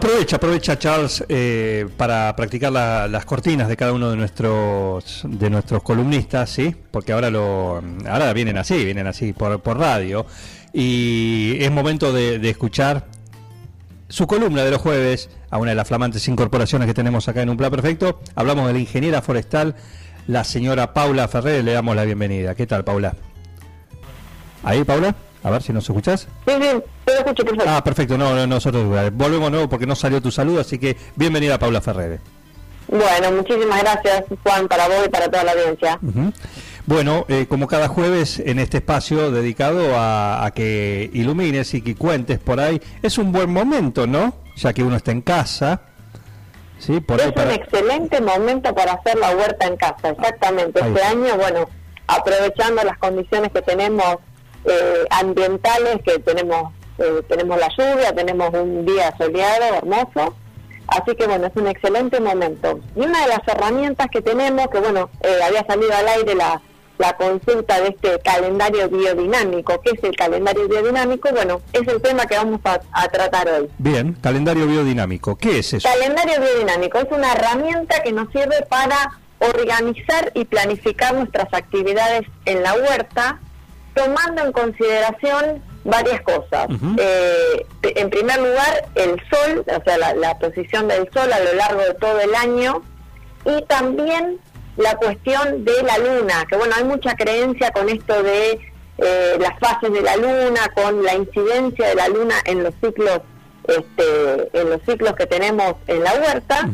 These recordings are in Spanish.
Aprovecha, aprovecha Charles eh, para practicar la- las cortinas de cada uno de nuestros de nuestros columnistas, sí, porque ahora lo ahora vienen así, vienen así por, por radio y es momento de, de escuchar su columna de los jueves a una de las flamantes incorporaciones que tenemos acá en un plan perfecto. Hablamos de la ingeniera forestal, la señora Paula Ferrer, le damos la bienvenida. ¿Qué tal, Paula? Ahí, Paula, a ver si nos escuchás. Sí, sí, te lo escucho perfecto. Ah, perfecto. No, no, nosotros eh, volvemos nuevo porque no salió tu saludo, así que bienvenida Paula Ferrer. Bueno, muchísimas gracias, Juan, para vos y para toda la audiencia. Bueno, eh, como cada jueves en este espacio dedicado a, a que ilumines y que cuentes por ahí, es un buen momento, ¿no? Ya que uno está en casa. Sí, por ahí Es para... un excelente momento para hacer la huerta en casa, exactamente. Ahí Este año, bueno, aprovechando las condiciones que tenemos eh, ambientales, que tenemos eh, tenemos la lluvia, tenemos un día soleado, hermoso, así que bueno, es un excelente momento. Y una de las herramientas que tenemos, que bueno, eh, había salido al aire la, la consulta de este calendario biodinámico, ¿qué es el calendario biodinámico? Bueno, es el tema que vamos a- a tratar hoy. Bien, calendario biodinámico. ¿Qué es eso? Calendario biodinámico es una herramienta que nos sirve para organizar y planificar nuestras actividades en la huerta, tomando en consideración varias cosas. Eh, en primer lugar, el sol, o sea, la, la posición del sol a lo largo de todo el año, y también la cuestión de la luna, que bueno, hay mucha creencia con esto de eh, las fases de la luna, con la incidencia de la luna en los ciclos, este, en los ciclos que tenemos en la huerta.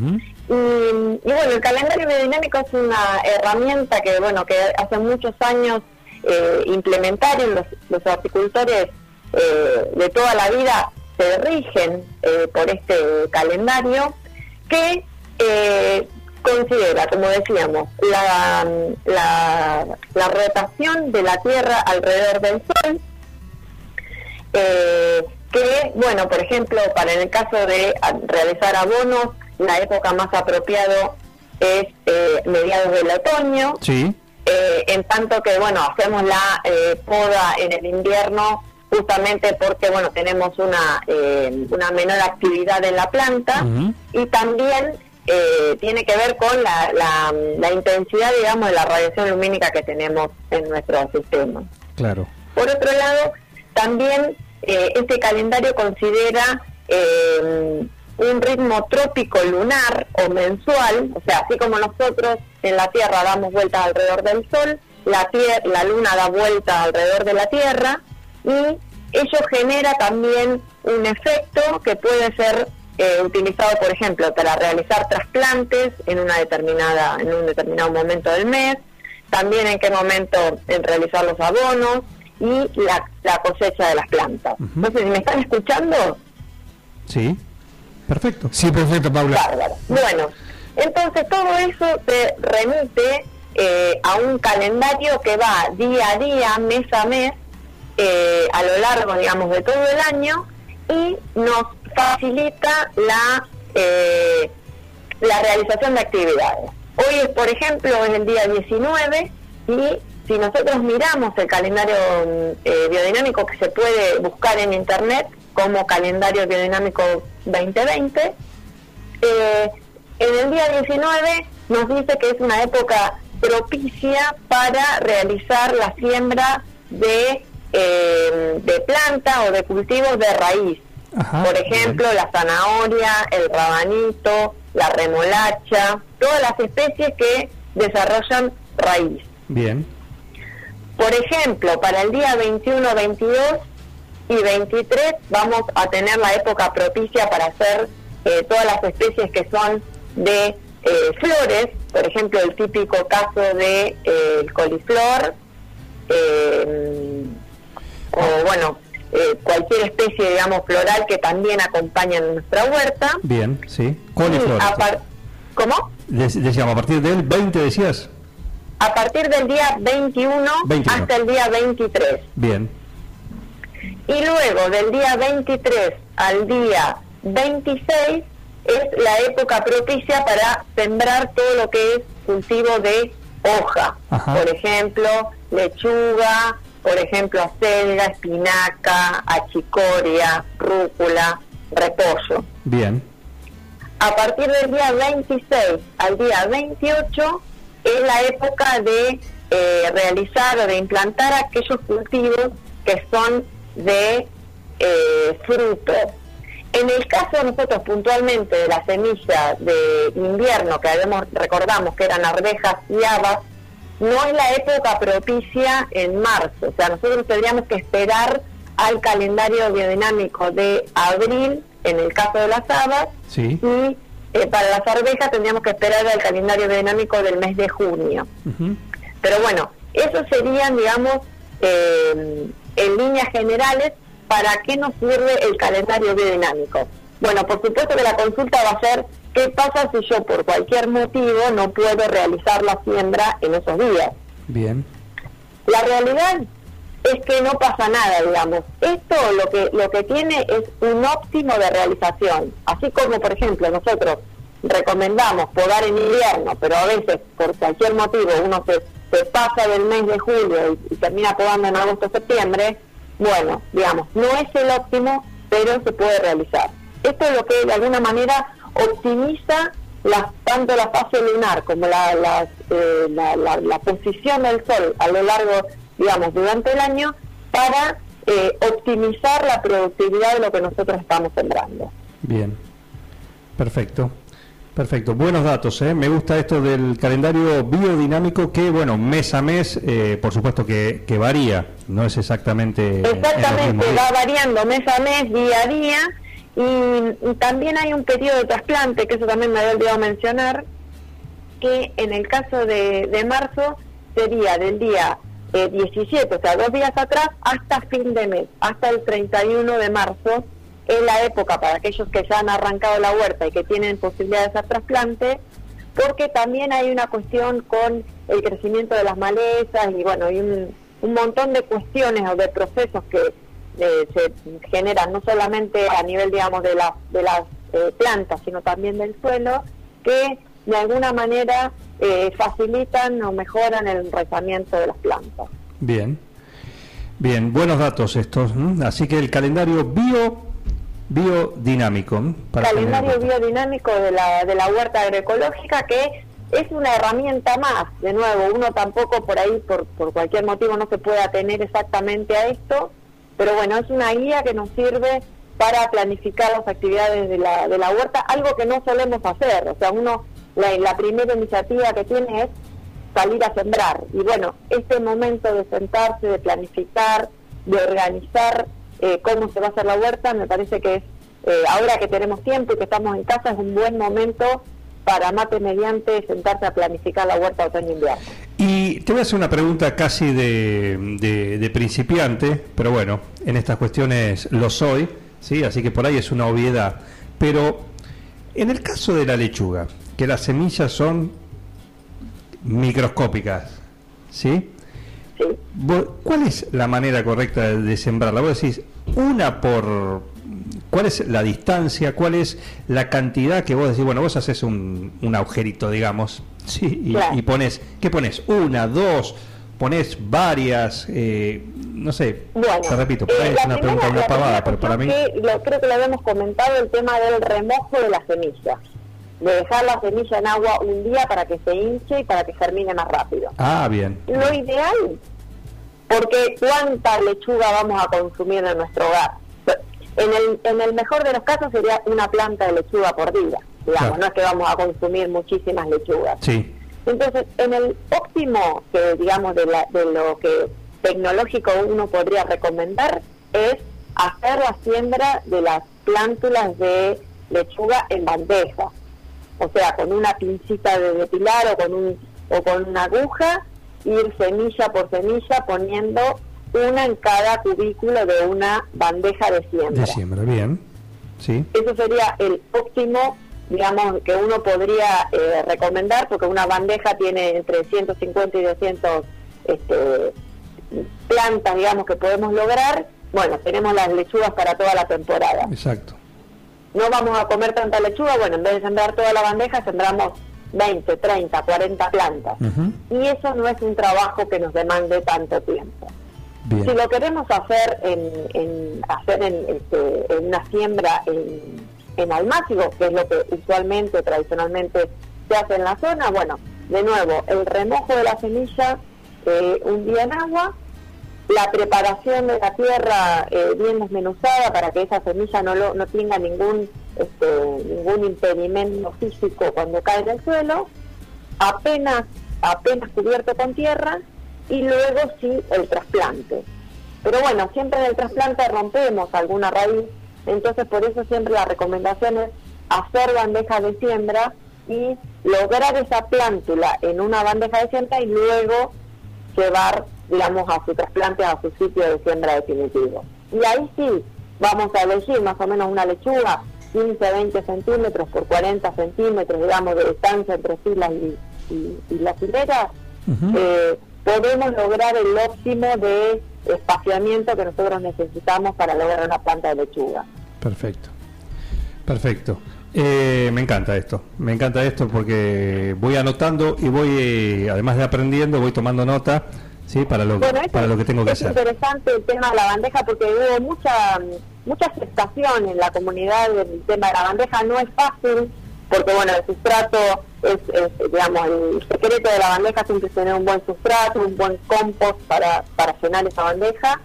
Y, y bueno, el calendario biodinámico es una herramienta que bueno que hace muchos años eh, implementaron los, los eh, de toda la vida se rigen eh, por este calendario que considera, como decíamos, la, la, rotación de la Tierra alrededor del Sol, que, bueno, por ejemplo, para en el caso de realizar abonos, la época más apropiado es mediados del otoño, Sí. Eh, en tanto que, bueno, hacemos la eh, poda en el invierno justamente porque, bueno, tenemos una, eh, una menor actividad en la planta y también tiene que ver con la, la, la intensidad, digamos, de la radiación lumínica que tenemos en nuestro sistema. Claro. Por otro lado, también este calendario considera un ritmo trópico lunar o mensual, o sea, así como nosotros en la Tierra damos vueltas alrededor del Sol, la, la Luna da vueltas alrededor de la Tierra y ello genera también un efecto que puede ser eh, utilizado, por ejemplo, para realizar trasplantes en una determinada, en un determinado momento del mes, también en qué momento en realizar los abonos y la, la cosecha de las plantas. Entonces, me están escuchando, Sí. Perfecto. Sí, perfecto, Paula. bárbaro. Bueno, entonces todo eso te remite eh, a un calendario que va día a día, mes a mes, eh, a lo largo, digamos, de todo el año y nos facilita la, eh, la realización de actividades. Hoy, por ejemplo, es el día 19 y si nosotros miramos el calendario eh, biodinámico que se puede buscar en internet como calendario biodinámico 2020, eh, en el día 19 nos dice que es una época propicia para realizar la siembra de, eh, de planta o de cultivos de raíz. Ajá, Por ejemplo, la zanahoria, el rabanito, la remolacha, todas las especies que desarrollan raíz. Bien. Por ejemplo, para el día 21, 22 y 23 vamos a tener la época propicia para hacer eh, todas las especies que son de eh, flores, por ejemplo, el típico caso de eh, el coliflor, eh, o bueno, cualquier especie, digamos, floral que también acompaña en nuestra huerta. Bien, sí. Coliflor. ¿Cómo? Decíamos, a partir del 20 decías. A partir del día 21, 21. hasta el día 23. Bien. Y luego del día 23 al día 26 es la época propicia para sembrar todo lo que es cultivo de hoja. Ajá. Por ejemplo, lechuga, por ejemplo, acelga, espinaca, achicoria, rúcula, repollo. Bien. A partir del día 26 al día 28 es la época de eh, realizar o de implantar aquellos cultivos que son de eh, fruto. En el caso de nosotros puntualmente de la semilla de invierno que habíamos, recordamos que eran arvejas y habas, no es la época propicia en marzo. O sea, nosotros tendríamos que esperar al calendario biodinámico de abril, en el caso de las habas, Sí. y eh, para las arvejas tendríamos que esperar al calendario biodinámico del mes de junio. Pero bueno, esos serían, digamos, eh, en líneas generales, ¿para qué nos sirve el calendario biodinámico? Bueno, por supuesto que la consulta va a ser, ¿qué pasa si yo por cualquier motivo no puedo realizar la siembra en esos días? Bien. La realidad es que no pasa nada, digamos. Esto lo que lo que tiene es un óptimo de realización. Así como, por ejemplo, nosotros recomendamos podar en invierno, pero a veces por cualquier motivo uno se, se pasa del mes de julio y, termina podando en agosto septiembre, bueno, digamos, no es el óptimo, pero se puede realizar. Esto es lo que de alguna manera optimiza las, tanto la fase lunar como eh, la, la- la posición del sol a lo largo, digamos, durante el año para eh, optimizar la productividad de lo que nosotros estamos sembrando. Bien. Perfecto. Perfecto. Buenos datos, ¿eh? Me gusta esto del calendario biodinámico que, bueno, mes a mes, eh, por supuesto que, que varía. No es exactamente... Exactamente, va variando mes a mes, día a día, y, y también hay un periodo de trasplante, que eso también me había olvidado mencionar, que en el caso de, de marzo sería del día eh, 17, o sea, dos días atrás, hasta fin de mes, hasta el 31 de marzo, es la época para aquellos que ya han arrancado la huerta y que tienen posibilidad de hacer trasplante, porque también hay una cuestión con el crecimiento de las malezas y bueno, hay un, montón de cuestiones o de procesos que eh, se generan no solamente a nivel, digamos, de, la- de las eh, plantas, sino también del suelo, que de alguna manera eh, facilitan o mejoran el enraizamiento de las plantas. Bien. Bien, buenos datos estos. Así que el calendario bio biodinámico. Para calendario biodinámico de la, de la huerta agroecológica que es una herramienta más. De nuevo, uno tampoco por ahí, por, por cualquier motivo, no se puede atener exactamente a esto, pero bueno, es una guía que nos sirve para planificar las actividades de la, de la huerta, algo que no solemos hacer. O sea, uno, la, la primera iniciativa que tiene es salir a sembrar. Y bueno, este momento de sentarse, de planificar, de organizar eh, cómo se va a hacer la huerta, me parece que eh, ahora que tenemos tiempo y que estamos en casa, es un buen momento para mate mediante sentarse a planificar la huerta otoño-invierno. Y te voy a hacer una pregunta casi de, de- de principiante, pero bueno, en estas cuestiones lo soy, ¿sí? así que por ahí es una obviedad. Pero en el caso de la lechuga, que las semillas son microscópicas, ¿sí? ¿Cuál es la manera correcta de, sembrarla? Vos decís, una por... ¿Cuál es la distancia? ¿Cuál es la cantidad que vos decís? Bueno, vos haces un, un agujerito, digamos, ¿sí? Y, Claro. y pones, ¿qué pones? Una, dos, pones varias, eh, no sé, Bueno, te repito, por ahí eh, es una pregunta muy la pavada, pero para mí... que lo- creo que lo habíamos comentado, el tema del remojo de la semilla. De dejar la semilla en agua un día para que se hinche y para que germine más rápido. Ah, bien. Lo ideal, porque cuánta lechuga vamos a consumir en nuestro hogar. En el, en el mejor de los casos sería una planta de lechuga por día, digamos, Claro. no es que vamos a consumir muchísimas lechugas. Sí, Entonces, en el óptimo, que digamos, de, la- de lo que tecnológico uno podría recomendar, es hacer la siembra de las plántulas de lechuga en bandeja. O sea, con una pincita de depilar o con, un, o con una aguja, ir semilla por semilla poniendo una en cada cubículo de una bandeja de siembra. de siembra, bien. Sí, Eso sería el óptimo digamos, que uno podría eh, recomendar, porque una bandeja tiene entre 150 y 200 este, plantas, digamos, que podemos lograr. Bueno, tenemos las lechugas para toda la temporada. Exacto. No vamos a comer tanta lechuga, bueno, en vez de sembrar toda la bandeja, sembramos 20, 30, 40 plantas. Y eso no es un trabajo que nos demande tanto tiempo. Si lo queremos hacer en, hacer este, en, una siembra en, en almácigo, que es lo que usualmente, tradicionalmente se hace en la zona, bueno, de nuevo, el remojo de la semilla eh, un día en agua, la preparación de la tierra eh, bien desmenuzada para que esa semilla no, lo, no tenga ningún, este, ningún impedimento físico cuando cae en el suelo, apenas, apenas cubierto con tierra y luego sí el trasplante. Pero bueno, siempre en el trasplante rompemos alguna raíz, entonces por eso siempre la recomendación es hacer bandeja de siembra y lograr esa plántula en una bandeja de siembra y luego llevar, digamos, a su trasplante a su sitio de siembra definitivo. Y ahí sí, vamos a elegir más o menos una lechuga 15, 20 centímetros por 40 centímetros, digamos, de distancia entre filas y, las hileras, eh, podemos lograr el óptimo de espaciamiento que nosotros necesitamos para lograr una planta de lechuga. Perfecto, perfecto. Eh, me encanta esto, me encanta esto porque voy anotando y voy, eh, además de aprendiendo, voy tomando nota sí para lo, para lo que tengo que hacer. Es interesante el tema de la bandeja porque hubo mucha, mucha aceptación en la comunidad del tema de la bandeja. No es fácil porque, bueno, el sustrato es, digamos, el secreto de la bandeja siempre es tener un buen sustrato, un buen compost para, para llenar esa bandeja.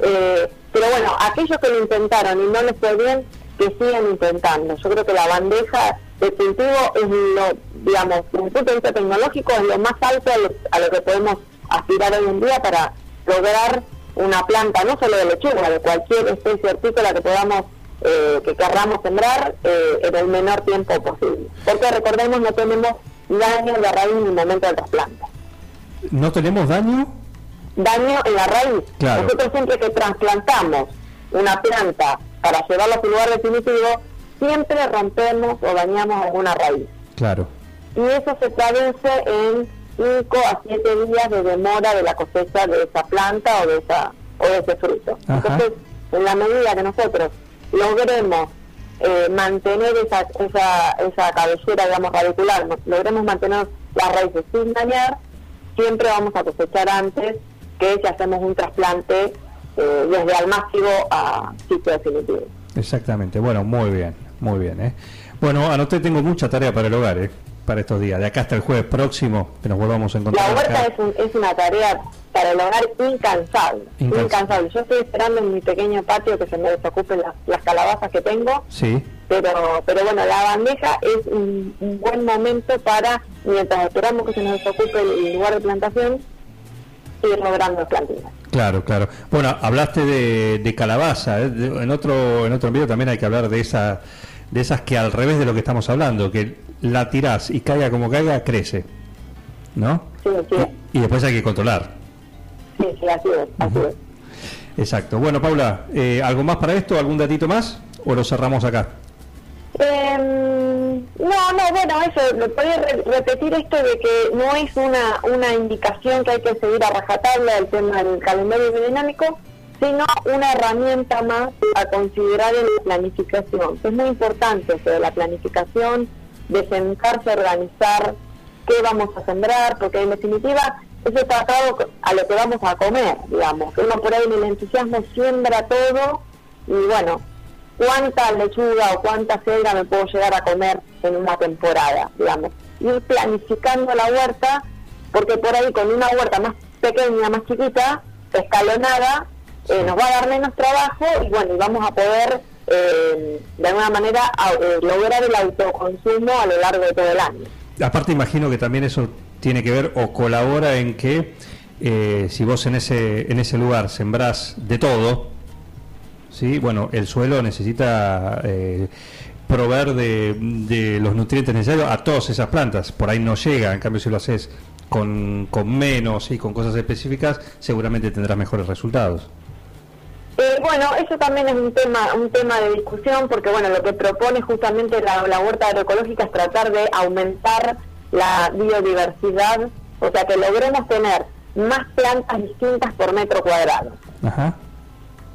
Eh, pero bueno, aquellos que lo intentaron y no les fue bien, que sigan intentando. Yo creo que la bandeja de cultivo es lo, digamos, desde un punto de vista tecnológico, es lo más alto a lo, que podemos aspirar hoy en día para lograr una planta, no solo de lechuga, de cualquier especie hortícola que podamos, eh, que querramos sembrar eh, en el menor tiempo posible. Porque recordemos, no tenemos daño en la raíz en el momento del trasplante. ¿No tenemos daño? Daño en la raíz. Nosotros siempre que trasplantamos una planta para llevarlo a su lugar definitivo, siempre rompemos o dañamos alguna raíz. Claro. Y eso se traduce en 5 a 7 días de demora de la cosecha de esa planta o de esa o de ese fruto. Entonces, en la medida que nosotros logremos eh, mantener esa, esa, esa cabellera, digamos, radicular, logremos mantener las raíces sin dañar, siempre vamos a cosechar antes que si hacemos un trasplante eh, desde almácigo a sitio definitivo. Exactamente, bueno, muy bien, muy bien. ¿eh? Bueno, anoté, tengo mucha tarea para el hogar, ¿eh? Para estos días, de acá hasta el jueves próximo, que nos volvamos a encontrar. La huerta es, una tarea para el hogar incansable, incansable, Yo estoy esperando en mi pequeño patio que se me desocupen las, calabazas que tengo. Sí. Pero, pero bueno, la bandeja es un, buen momento para, mientras esperamos que se nos desocupe el lugar de plantación, ir logrando plantillas. Claro, claro. Bueno, hablaste de, calabaza. ¿eh? en otro en otro video también hay que hablar de esa de esas que al revés de lo que estamos hablando, que la tirás y caiga como caiga, crece. ¿No? Sí, sí. Y, después hay que controlar. Sí, sí, así es. Así es. Exacto. Bueno, Paula, eh, ¿algo más para esto? ¿Algún datito más? ¿O lo cerramos acá? Eh, no, no, bueno, eso, lo podría repetir esto de que no es una, una indicación que hay que seguir a rajatabla del tema del calendario biodinámico, sino una herramienta más a considerar en la planificación. Es muy importante eso de la planificación, de sentarse a organizar qué vamos a sembrar, porque en definitiva eso está atado a lo que vamos a comer, digamos. Uno por ahí en el entusiasmo siembra todo y bueno, cuánta lechuga o cuánta cebra me puedo llegar a comer en una temporada, digamos. Ir planificando la huerta, porque por ahí con una huerta más pequeña, más chiquita, escalonada, eh, nos va a dar menos trabajo y bueno, y vamos a poder eh, de alguna manera eh, lograr el autoconsumo a lo largo de todo el año. Aparte imagino que también eso tiene que ver o colabora en que si vos en ese, en ese lugar sembrás de todo, ¿sí? Bueno, el suelo necesita eh, proveer de, los nutrientes necesarios a todas esas plantas. Por ahí no llega, en cambio si lo haces con, con menos y con cosas específicas, seguramente tendrás mejores resultados. Eh, bueno, eso también es un tema, un tema de discusión porque bueno, lo que propone justamente la, la huerta agroecológica es tratar de aumentar la biodiversidad, o sea que logremos tener más plantas distintas por metro cuadrado. Ajá.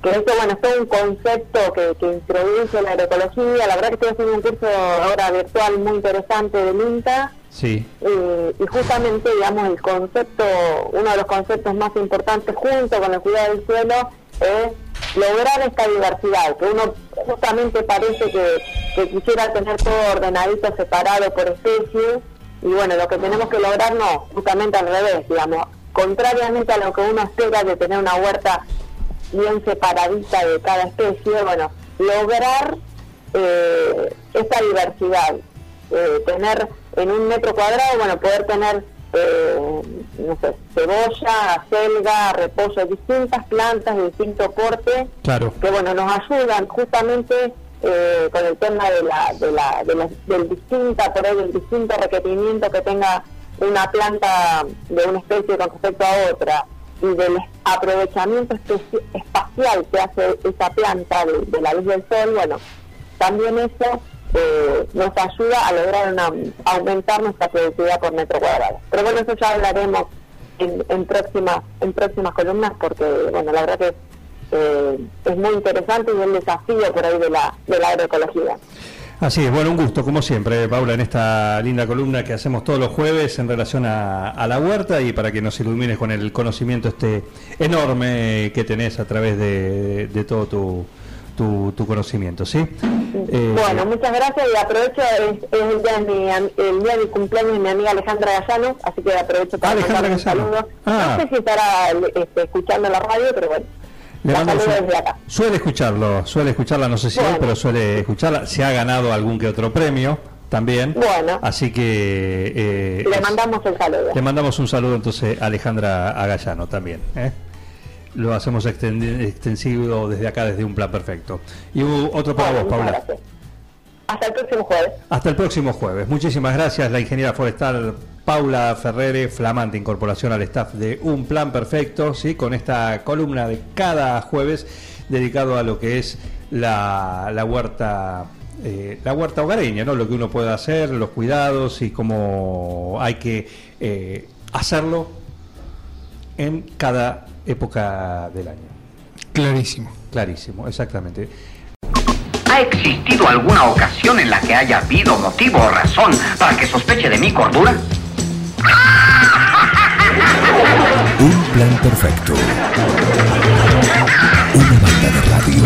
Que eso, bueno, es todo un concepto que, que introduce la agroecología. La verdad que estoy haciendo un curso ahora virtual muy interesante del INTA. Sí. Eh, y justamente, digamos, el concepto, uno de los conceptos más importantes junto con el cuidado del suelo es lograr esta diversidad, que uno justamente parece que, quisiera tener todo ordenadito, separado por especies, y bueno, lo que tenemos que lograr no, justamente al revés, digamos, contrariamente a lo que uno espera de tener una huerta bien separadita de cada especie, bueno, lograr eh, esta diversidad, eh, tener en un metro cuadrado, bueno, poder tener, eh, no sé, cebolla, selga, repollo, distintas plantas de distinto Claro. que bueno, nos ayudan justamente eh, con el tema de la, de la, de la- del distinta, por ahí del distinto requerimiento que tenga una planta de una especie con respecto a otra y del aprovechamiento espacial que hace esa planta de, de la luz del sol, bueno, también eso eh, nos ayuda a lograr una, aumentar nuestra productividad por metro cuadrado. Pero bueno, eso ya hablaremos en, en próximas en próximas columnas porque, bueno, la verdad que eh, es muy interesante y el desafío por ahí de la, de la agroecología. Así es, bueno, un gusto, como siempre, Paula, en esta linda columna que hacemos todos los jueves en relación a, a la huerta y para que nos ilumines con el conocimiento este enorme que tenés a través de, de todo tu, tu, tu conocimiento, ¿sí? Eh, Bueno, muchas gracias y aprovecho, es, es el, día de mi, el día de cumpleaños de mi amiga Alejandra Gallano, así que aprovecho para Alejandra mandarle un saludo. Ah. No sé si estará este, escuchando la radio, pero bueno, Le un- desde acá. Suele escucharlo, suele escucharla, no sé si Bueno. pero suele escucharla. Se ha ganado algún que otro premio también. Bueno. Así que... eh, Le mandamos el saludo. Le mandamos un saludo entonces a Alejandra Agallano también. ¿eh? Lo hacemos extensivo desde acá, desde un plan perfecto. Y otro para vos, Paula. gracias. Hasta el próximo jueves. Hasta el próximo jueves. Muchísimas gracias, la ingeniera forestal Paula Ferrere, flamante incorporación al staff de Un Plan Perfecto, ¿sí? con esta columna de cada jueves dedicado a lo que es la, la huerta. eh, la huerta hogareña, ¿no? Lo que uno puede hacer, los cuidados y cómo hay que eh, hacerlo en cada época del año. Clarísimo. Clarísimo, exactamente. ¿Ha existido alguna ocasión en la que haya habido motivo o razón para que sospeche de mi cordura? Un plan perfecto. Una banda de radio.